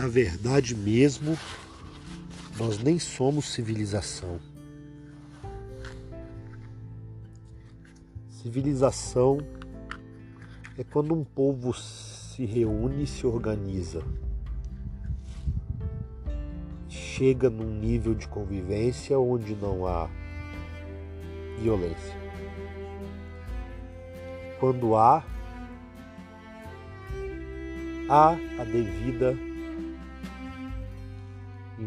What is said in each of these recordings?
na verdade mesmo, nós nem somos civilização. Civilização é quando um povo se reúne e se organiza. Chega num nível de convivência onde não há violência. Quando há, há a devida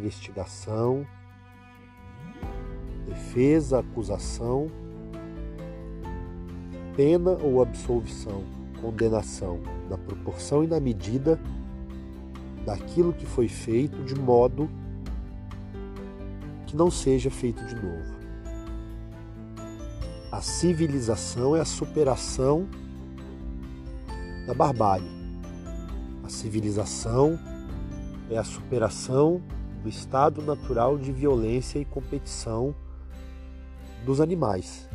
investigação, defesa, acusação, pena ou absolvição, condenação, na proporção e na medida daquilo que foi feito, de modo que não seja feito de novo. A civilização é a superação da barbárie. A civilização é a superação do estado natural de violência e competição dos animais.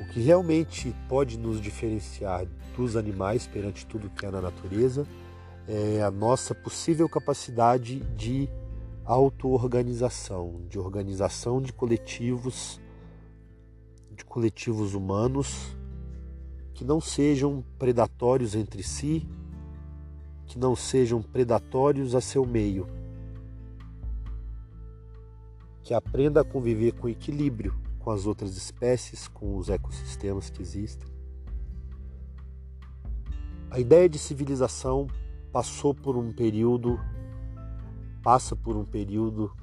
O que realmente pode nos diferenciar dos animais perante tudo que há na natureza é a nossa possível capacidade de auto-organização, de organização de coletivos, de coletivos humanos que não sejam predatórios entre si, que não sejam predatórios a seu meio, que aprenda a conviver com equilíbrio com as outras espécies, com os ecossistemas que existem. A ideia de civilização passou por um período, passa por um período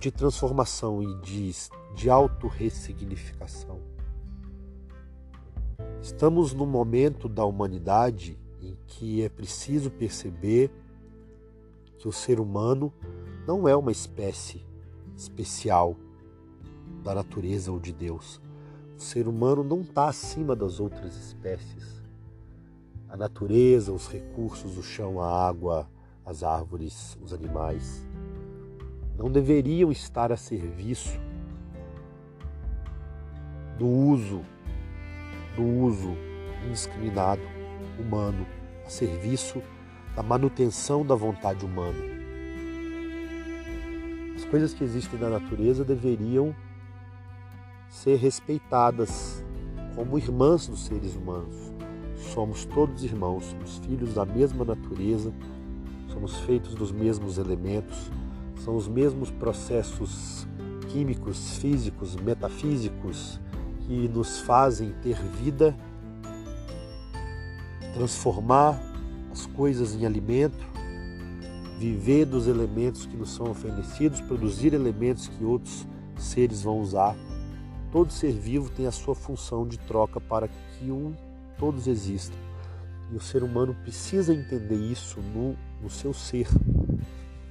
de transformação e de, de autorressignificação. Estamos no momento da humanidade em que é preciso perceber que o ser humano não é uma espécie especial da natureza ou de Deus. O ser humano não está acima das outras espécies. A natureza, os recursos, o chão, a água, as árvores, os animais, não deveriam estar a serviço do uso, do uso indiscriminado humano a serviço da manutenção da vontade humana. As coisas que existem na natureza deveriam ser respeitadas como irmãs dos seres humanos. Somos todos irmãos, somos filhos da mesma natureza, somos feitos dos mesmos elementos, são os mesmos processos químicos, físicos, metafísicos que nos fazem ter vida transformar as coisas em alimento, viver dos elementos que nos são oferecidos, produzir elementos que outros seres vão usar. Todo ser vivo tem a sua função de troca para que um, todos existam. E o ser humano precisa entender isso no, no seu ser,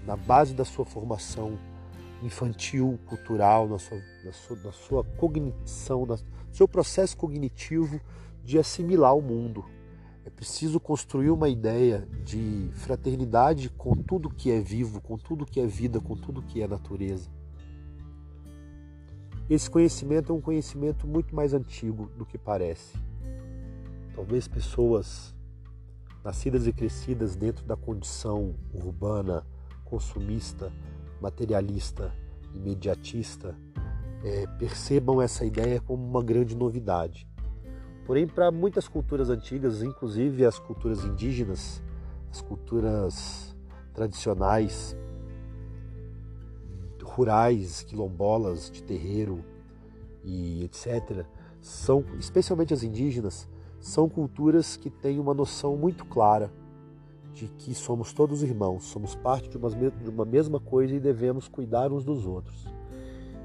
na base da sua formação infantil, cultural, na sua, na sua, na sua cognição, no seu processo cognitivo de assimilar o mundo, é preciso construir uma ideia de fraternidade com tudo que é vivo, com tudo que é vida, com tudo que é natureza. Esse conhecimento é um conhecimento muito mais antigo do que parece. Talvez pessoas nascidas e crescidas dentro da condição urbana, consumista, materialista, imediatista, é, percebam essa ideia como uma grande novidade. Porém, para muitas culturas antigas, inclusive as culturas indígenas, as culturas tradicionais, rurais, quilombolas, de terreiro e etc., são, especialmente as indígenas, são culturas que têm uma noção muito clara de que somos todos irmãos, somos parte de uma, de uma mesma coisa e devemos cuidar uns dos outros.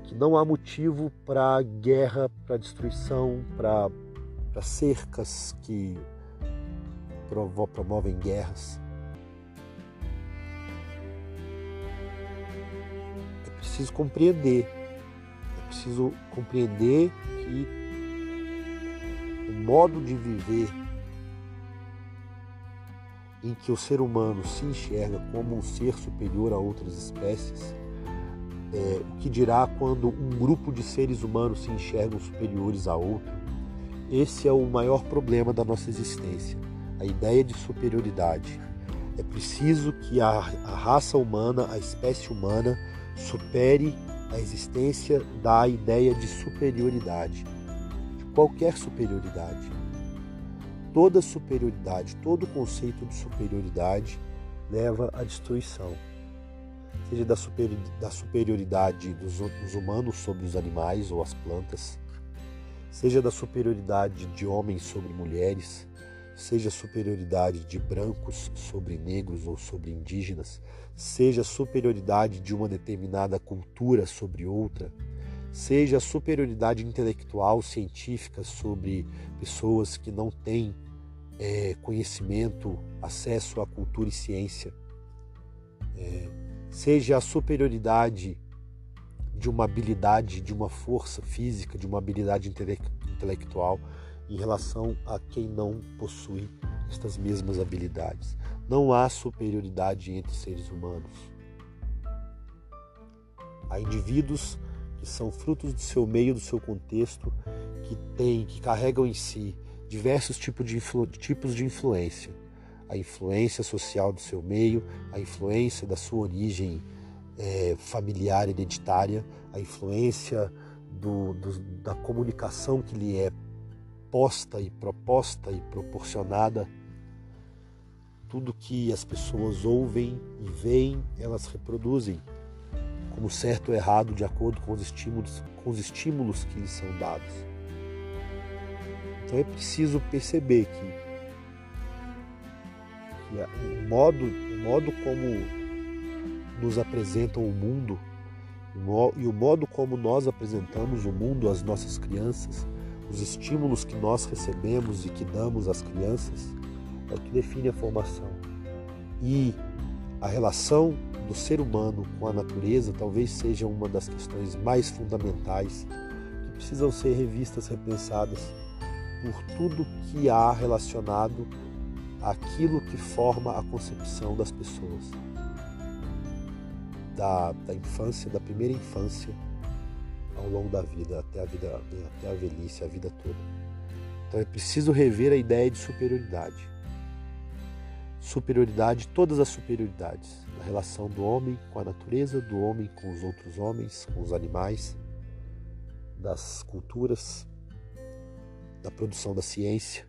Que não há motivo para guerra, para destruição, para para cercas que promovem guerras. É preciso compreender, é preciso compreender que o modo de viver em que o ser humano se enxerga como um ser superior a outras espécies, é, o que dirá quando um grupo de seres humanos se enxergam superiores a outro, esse é o maior problema da nossa existência. a ideia de superioridade. É preciso que a, a raça humana, a espécie humana, supere a existência da ideia de superioridade, de qualquer superioridade. Toda superioridade, todo conceito de superioridade leva à destruição. Seja da, da superioridade dos humanos sobre os animais ou as plantas, seja da superioridade de homens sobre mulheres, seja superioridade de brancos sobre negros ou sobre indígenas, seja superioridade de uma determinada cultura sobre outra, seja superioridade intelectual, científica sobre pessoas que não têm é, conhecimento, acesso à cultura e ciência, é, seja a superioridade de uma habilidade, de uma força física, de uma habilidade intelectual em relação a quem não possui estas mesmas habilidades. Não há superioridade entre seres humanos. Há indivíduos que são frutos do seu meio, do seu contexto, que têm, que carregam em si diversos tipos de, tipos de influência. A influência social do seu meio, a influência da sua origem é, familiar hereditária, a influência do, do, da comunicação que lhe é posta e proposta e proporcionada. Tudo que as pessoas ouvem e veem, elas reproduzem como certo ou errado de acordo com os estímulos, com os estímulos que lhes são dados. Então é preciso perceber que, que o, modo, o modo como nos apresentam o mundo e o modo como nós apresentamos o mundo às nossas crianças os estímulos que nós recebemos e que damos às crianças é o que define a formação. E a relação do ser humano com a natureza talvez seja uma das questões mais fundamentais que precisam ser revistas, repensadas por tudo que há relacionado àquilo que forma a concepção das pessoas. Da, da infância, da primeira infância ao longo da vida, até a vida, até a velhice, a vida toda. Então é preciso rever a ideia de superioridade. Superioridade, todas as superioridades, na relação do homem com a natureza, do homem com os outros homens, com os animais, das culturas, da produção da ciência,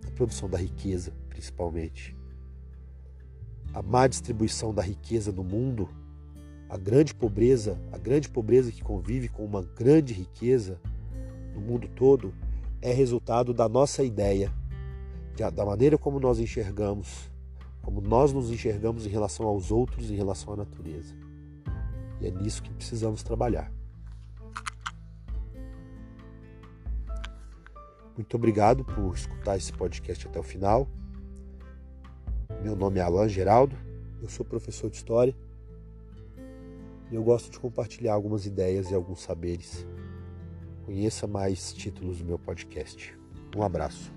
da produção da riqueza, principalmente. A má distribuição da riqueza no mundo a grande pobreza, a grande pobreza que convive com uma grande riqueza no mundo todo, é resultado da nossa ideia, da maneira como nós enxergamos, como nós nos enxergamos em relação aos outros, em relação à natureza. E é nisso que precisamos trabalhar. Muito obrigado por escutar esse podcast até o final. Meu nome é Alan Geraldo, eu sou professor de História e eu gosto de compartilhar algumas ideias e alguns saberes. Conheça mais títulos do meu podcast. Um abraço.